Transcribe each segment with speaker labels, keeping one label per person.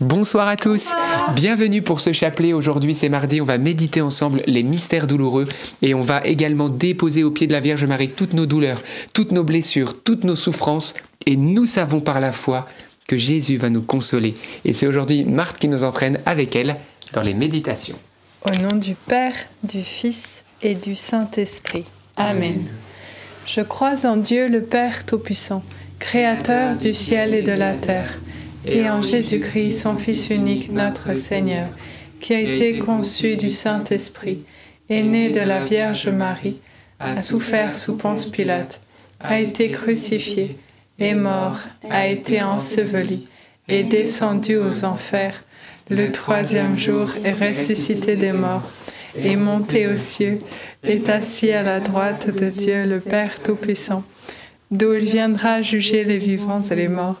Speaker 1: Bonsoir à tous, bienvenue pour ce chapelet. Aujourd'hui c'est mardi, on va méditer ensemble les mystères douloureux et on va également déposer au pied de la Vierge Marie toutes nos douleurs, toutes nos blessures, toutes nos souffrances et nous savons par la foi que Jésus va nous consoler. Et c'est aujourd'hui Marthe qui nous entraîne avec elle dans les méditations.
Speaker 2: Au nom du Père, du Fils et du Saint-Esprit. Amen. Je crois en Dieu le Père Tout-Puissant, Créateur du ciel et de la terre et en Jésus-Christ, son Fils unique, notre Seigneur, qui a été conçu du Saint-Esprit, est né de la Vierge Marie, a souffert sous Ponce Pilate, a été crucifié, est mort, a été enseveli, est descendu aux enfers, le troisième jour est ressuscité des morts, est monté aux cieux, est assis à la droite de Dieu le Père Tout-Puissant, d'où il viendra juger les vivants et les morts.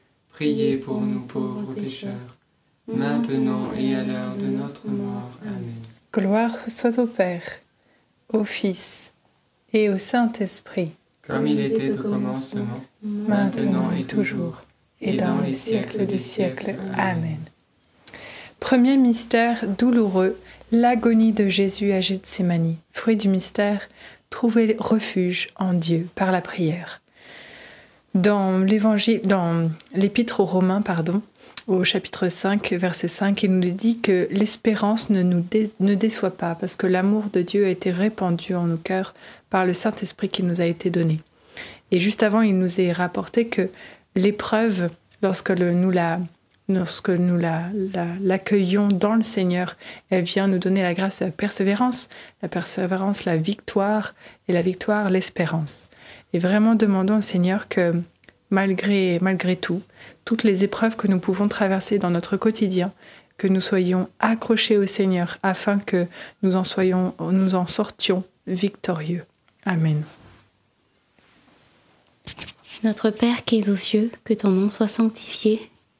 Speaker 3: Priez pour nous pauvres pécheurs, maintenant et à l'heure de notre mort. Amen.
Speaker 2: Gloire soit au Père, au Fils et au Saint-Esprit.
Speaker 3: Comme il était au commencement, maintenant et toujours, et dans les siècles des siècles. Amen.
Speaker 2: Premier mystère douloureux, l'agonie de Jésus à Gethsemane. Fruit du mystère, trouver refuge en Dieu par la prière. Dans l'évangile, dans l'épître aux Romains, pardon, au chapitre 5, verset 5, il nous dit que l'espérance ne nous ne déçoit pas, parce que l'amour de Dieu a été répandu en nos cœurs par le Saint-Esprit qui nous a été donné. Et juste avant, il nous est rapporté que l'épreuve, lorsque nous la lorsque nous l'accueillons la, dans le Seigneur, elle vient nous donner la grâce de la persévérance, la persévérance, la victoire, et la victoire, l'espérance. Et vraiment demandons au Seigneur que malgré, malgré tout, toutes les épreuves que nous pouvons traverser dans notre quotidien, que nous soyons accrochés au Seigneur afin que nous en, soyons, nous en sortions victorieux. Amen.
Speaker 4: Notre Père qui es aux cieux, que ton nom soit sanctifié,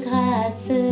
Speaker 4: comblée de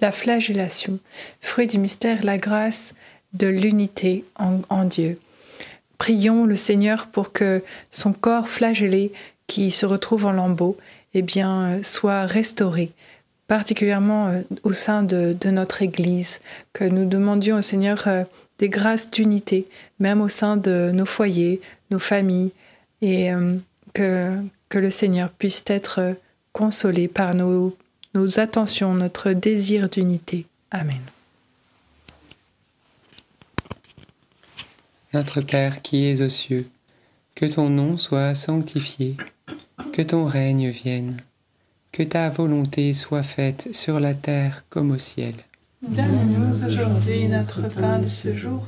Speaker 2: la flagellation, fruit du mystère, la grâce de l'unité en, Dieu. Prions le Seigneur pour que son corps flagellé, qui se retrouve en lambeaux, eh bien, soit restauré, particulièrement euh, au sein de, notre Église, que nous demandions au Seigneur euh, des grâces d'unité, même au sein de nos foyers, nos familles, et euh, que, le Seigneur puisse être consolé par nos, nos attentions, notre désir d'unité. Amen.
Speaker 1: Notre Père qui es aux cieux, que ton nom soit sanctifié, que ton règne vienne, que ta volonté soit faite sur la terre comme au ciel.
Speaker 3: Donne-nous aujourd'hui notre pain de ce jour.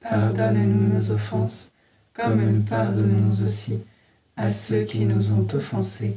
Speaker 3: Pardonne-nous nos offenses, comme nous pardonnons aussi à ceux qui nous ont offensés.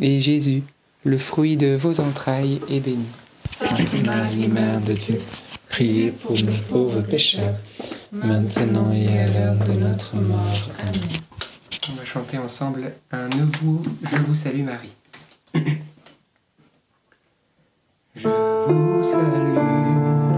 Speaker 1: et Jésus, le fruit de vos entrailles, est béni.
Speaker 3: Sainte Marie, Mère de Dieu, priez pour nous pauvres pécheurs, maintenant et à l'heure de notre mort. Amen.
Speaker 1: On va chanter ensemble un nouveau Je vous salue Marie. Je vous salue,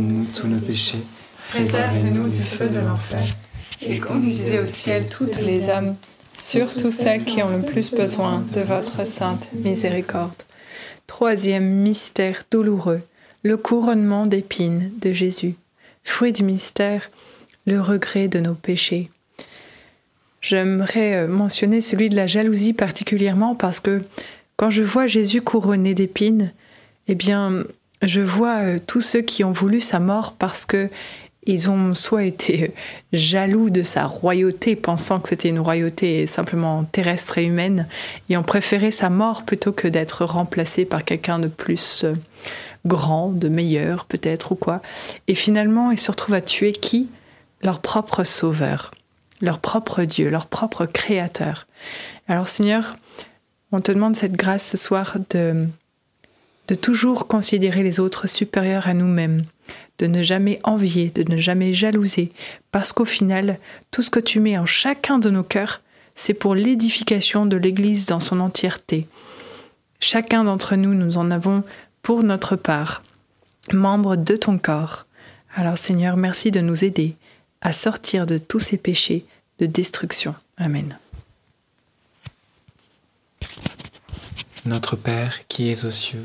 Speaker 3: Pardonne-nous tous nos péchés, préservez-nous du feu de l'enfer,
Speaker 2: et conduisez au ciel toutes les âmes, surtout celles qui ont le plus besoin de votre sainte miséricorde. Troisième mystère douloureux, le couronnement d'épines de Jésus. Fruit du mystère, le regret de nos péchés. J'aimerais euh, mentionner celui de la jalousie particulièrement parce que quand je vois Jésus couronné d'épines, eh bien, je vois euh, tous ceux qui ont voulu sa mort parce que ils ont soit été euh, jaloux de sa royauté, pensant que c'était une royauté simplement terrestre et humaine, et ont préféré sa mort plutôt que d'être remplacé par quelqu'un de plus euh, grand, de meilleur peut-être ou quoi. Et finalement, ils se retrouvent à tuer qui? Leur propre sauveur, leur propre Dieu, leur propre créateur. Alors Seigneur, on te demande cette grâce ce soir de, de toujours considérer les autres supérieurs à nous-mêmes, de ne jamais envier, de ne jamais jalouser, parce qu'au final, tout ce que tu mets en chacun de nos cœurs, c'est pour l'édification de l'Église dans son entièreté. Chacun d'entre nous, nous en avons pour notre part, membres de ton corps. Alors Seigneur, merci de nous aider à sortir de tous ces péchés de destruction. Amen.
Speaker 3: Notre Père qui es aux cieux,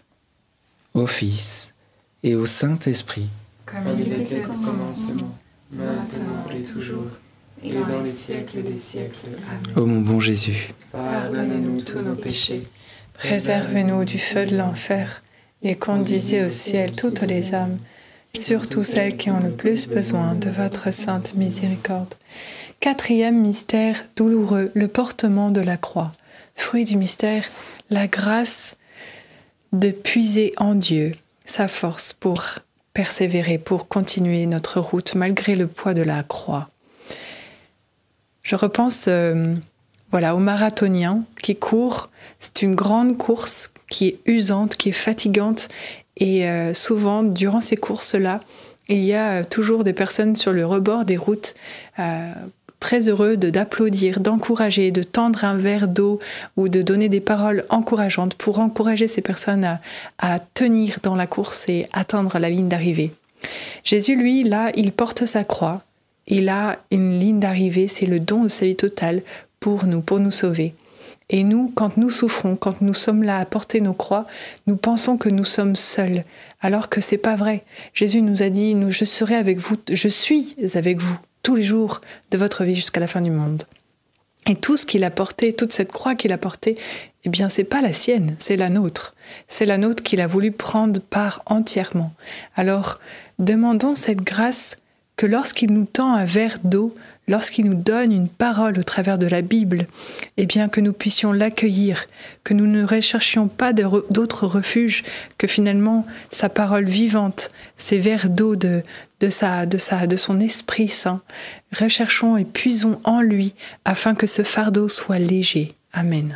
Speaker 3: au Fils et au Saint-Esprit,
Speaker 1: Comme il était au commencement, maintenant et toujours, et dans les siècles des siècles. Amen.
Speaker 3: ô mon bon Jésus.
Speaker 1: Pardonnez-nous tous nos péchés,
Speaker 2: Préservez-nous du feu de l'enfer et conduisez au ciel toutes les âmes, surtout celles qui ont le plus besoin de votre sainte miséricorde. Quatrième mystère douloureux, le portement de la croix. Fruit du mystère, la grâce de puiser en Dieu sa force pour persévérer, pour continuer notre route malgré le poids de la croix. Je repense euh, voilà, aux marathoniens qui courent. C'est une grande course qui est usante, qui est fatigante. Et euh, souvent, durant ces courses-là, il y a toujours des personnes sur le rebord des routes euh, très heureux de d'applaudir, d'encourager, de tendre un verre d'eau ou de donner des paroles encourageantes pour encourager ces personnes à, tenir dans la course et atteindre la ligne d'arrivée. Jésus, lui, là, il porte sa croix. Il a une ligne d'arrivée, c'est le don de sa vie totale pour nous, pour nous sauver. Et nous, quand nous souffrons, quand nous sommes là à porter nos croix, nous pensons que nous sommes seuls, alors que c'est pas vrai. Jésus nous a dit, je serai avec vous, je suis avec vous tous les jours de votre vie jusqu'à la fin du monde. Et tout ce qu'il a porté, toute cette croix qu'il a portée, eh bien, c'est pas la sienne, c'est la nôtre. C'est la nôtre qu'il a voulu prendre part entièrement. Alors, demandons cette grâce que lorsqu'il nous tend un verre d'eau, lorsqu'il nous donne une parole au travers de la Bible, eh bien que nous puissions l'accueillir, que nous ne recherchions pas d'autres refuges que finalement sa parole vivante, ces verres d'eau de, de, sa, de, sa, de son Esprit Saint. Recherchons et puisons en lui afin que ce fardeau soit léger. Amen.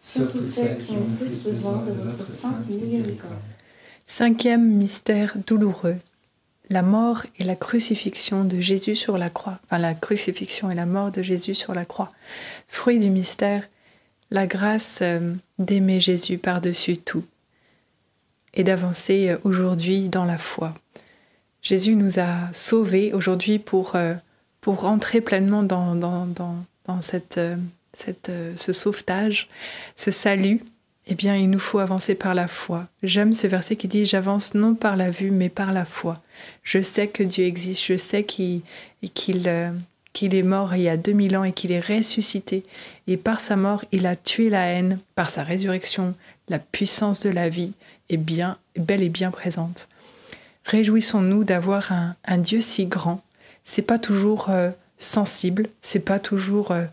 Speaker 3: surtout celles qui ont plus besoin de votre sainte miséricorde.
Speaker 2: Cinquième mystère douloureux, la mort et la crucifixion de Jésus sur la croix. Enfin, la crucifixion et la mort de Jésus sur la croix. Fruit du mystère, la grâce euh, d'aimer Jésus par-dessus tout et d'avancer euh, aujourd'hui dans la foi. Jésus nous a sauvés aujourd'hui pour, euh, pour rentrer pleinement dans, dans, dans cette, cette, ce sauvetage, ce salut eh bien, il nous faut avancer par la foi. J'aime ce verset qui dit J'avance non par la vue, mais par la foi. Je sais que Dieu existe, je sais qu'il euh, est mort il y a 2000 ans et qu'il est ressuscité. Et par sa mort, il a tué la haine. Par sa résurrection, la puissance de la vie est bien, belle et bien présente. Réjouissons-nous d'avoir un, Dieu si grand. C'est pas toujours euh, sensible, c'est pas toujours, euh,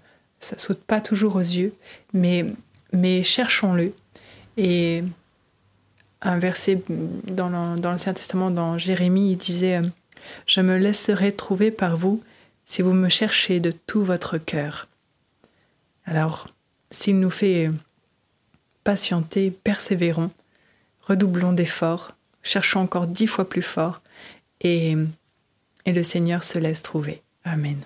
Speaker 2: ça saute pas toujours aux yeux, mais cherchons-le et un verset dans l'Ancien Testament, dans Jérémie, il disait Je me laisserai trouver par vous si vous me cherchez de tout votre cœur. Alors, s'il nous fait patienter, persévérons, redoublons d'efforts, cherchons encore dix fois plus fort, et, et le Seigneur se laisse trouver. Amen.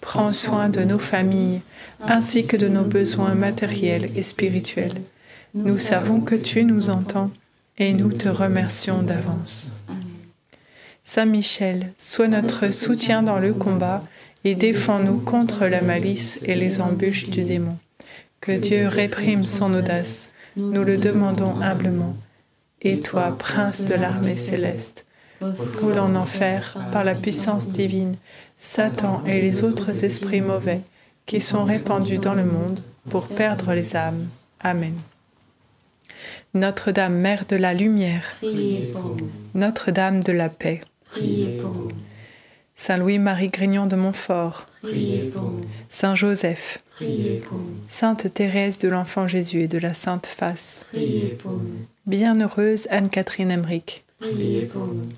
Speaker 2: Prends soin de nos familles ainsi que de nos besoins matériels et spirituels. Nous savons que tu nous entends et nous te remercions d'avance. Saint Michel, sois notre soutien dans le combat et défends-nous contre la malice et les embûches du démon. Que Dieu réprime son audace, nous le demandons humblement. Et toi, prince de l'armée céleste, roule en enfer par la puissance divine. Satan et les autres esprits mauvais qui sont répandus dans le monde pour perdre les âmes. Amen. Notre-Dame, Mère de la Lumière, Notre-Dame de la Paix, Saint Louis-Marie Grignon de Montfort, Saint Joseph, Sainte Thérèse de l'Enfant Jésus et de la Sainte Face, Bienheureuse Anne-Catherine Emmerich,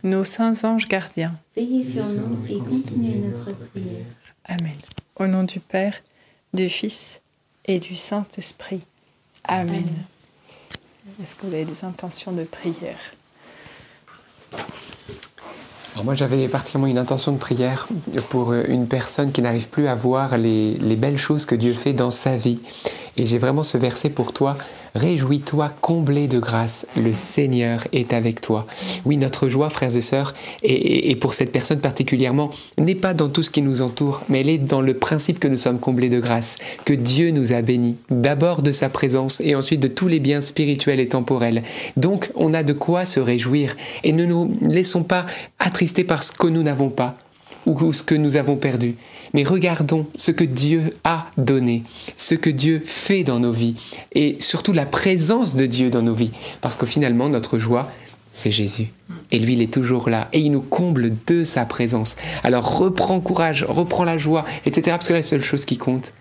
Speaker 2: Nos saints anges gardiens,
Speaker 5: Veillez sur nous et continuez notre prière.
Speaker 2: Amen. Au nom du Père, du Fils et du Saint-Esprit. Amen. Est-ce que vous avez des intentions de prière?
Speaker 1: Alors moi j'avais particulièrement une intention de prière pour une personne qui n'arrive plus à voir les, les belles choses que Dieu fait dans sa vie. Et j'ai vraiment ce verset pour toi. Réjouis-toi, comblé de grâce, le Seigneur est avec toi. Oui, notre joie, frères et sœurs, et, pour cette personne particulièrement, n'est pas dans tout ce qui nous entoure, mais elle est dans le principe que nous sommes comblés de grâce, que Dieu nous a bénis, d'abord de sa présence et ensuite de tous les biens spirituels et temporels. Donc, on a de quoi se réjouir et ne nous laissons pas attristés par ce que nous n'avons pas ou ce que nous avons perdu. Mais regardons ce que Dieu a donné, ce que Dieu fait dans nos vies, et surtout la présence de Dieu dans nos vies. Parce que finalement, notre joie, c'est Jésus. Et lui, il est toujours là. Et il nous comble de sa présence. Alors reprends courage, reprends la joie, etc. Parce que la seule chose qui compte,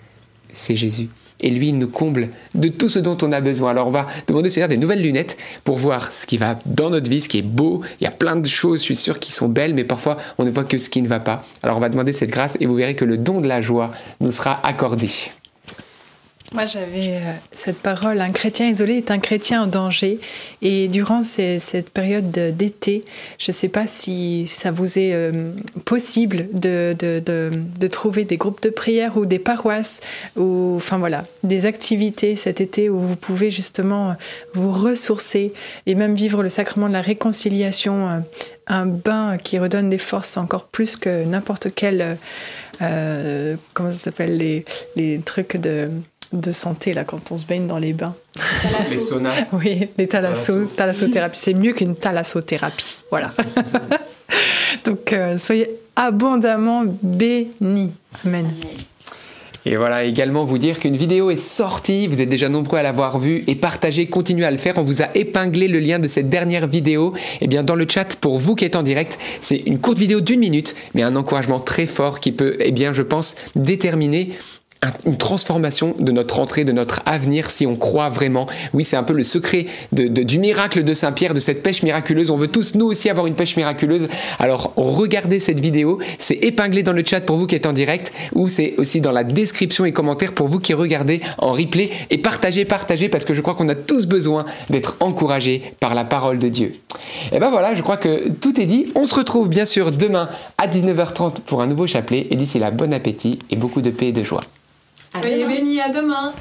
Speaker 1: c'est Jésus. Et lui, nous comble de tout ce dont on a besoin. Alors on va demander au Seigneur des nouvelles lunettes pour voir ce qui va dans notre vie, ce qui est beau. Il y a plein de choses, je suis sûr, qui sont belles, mais parfois on ne voit que ce qui ne va pas. Alors on va demander cette grâce et vous verrez que le don de la joie nous sera accordé.
Speaker 2: Moi, j'avais euh, cette parole, un chrétien isolé est un chrétien en danger. Et durant cette période de- d'été, je ne sais pas si ça vous est euh, possible de, de, de- trouver des groupes de prière ou des paroisses, ou enfin voilà, des activités cet été où vous pouvez justement vous ressourcer et même vivre le sacrement de la réconciliation, euh, un bain qui redonne des forces encore plus que n'importe quel... euh, comment ça s'appelle les, les trucs de, de santé là quand on se baigne dans les bains.
Speaker 1: Les saunas.
Speaker 2: Oui, les thalasso,
Speaker 1: Thalasso.
Speaker 2: thalassothérapie. C'est mieux qu'une thalassothérapie. Voilà. Donc euh, soyez abondamment bénis. Amen.
Speaker 1: Et voilà, également vous dire qu'une vidéo est sortie, vous êtes déjà nombreux à l'avoir vue et partagée, continuez à le faire. On vous a épinglé le lien de cette dernière vidéo et bien dans le chat pour vous qui êtes en direct. C'est une courte vidéo d'une minute, mais un encouragement très fort qui peut, eh bien, je pense, déterminer une transformation de notre entrée, de notre avenir, si on croit vraiment. Oui, c'est un peu le secret du miracle de Saint-Pierre, de cette pêche miraculeuse. On veut tous, nous aussi, avoir une pêche miraculeuse. Alors, regardez cette vidéo. C'est épinglé dans le chat pour vous qui êtes en direct, ou c'est aussi dans la description et commentaires pour vous qui regardez en replay. Et partagez, partagez, parce que je crois qu'on a tous besoin d'être encouragés par la parole de Dieu. Et ben voilà, je crois que tout est dit. On se retrouve bien sûr demain à 19h30 pour un nouveau chapelet. Et d'ici là, bon appétit et beaucoup de paix et de joie.
Speaker 5: À
Speaker 2: Soyez
Speaker 5: demain.
Speaker 2: bénis, à demain.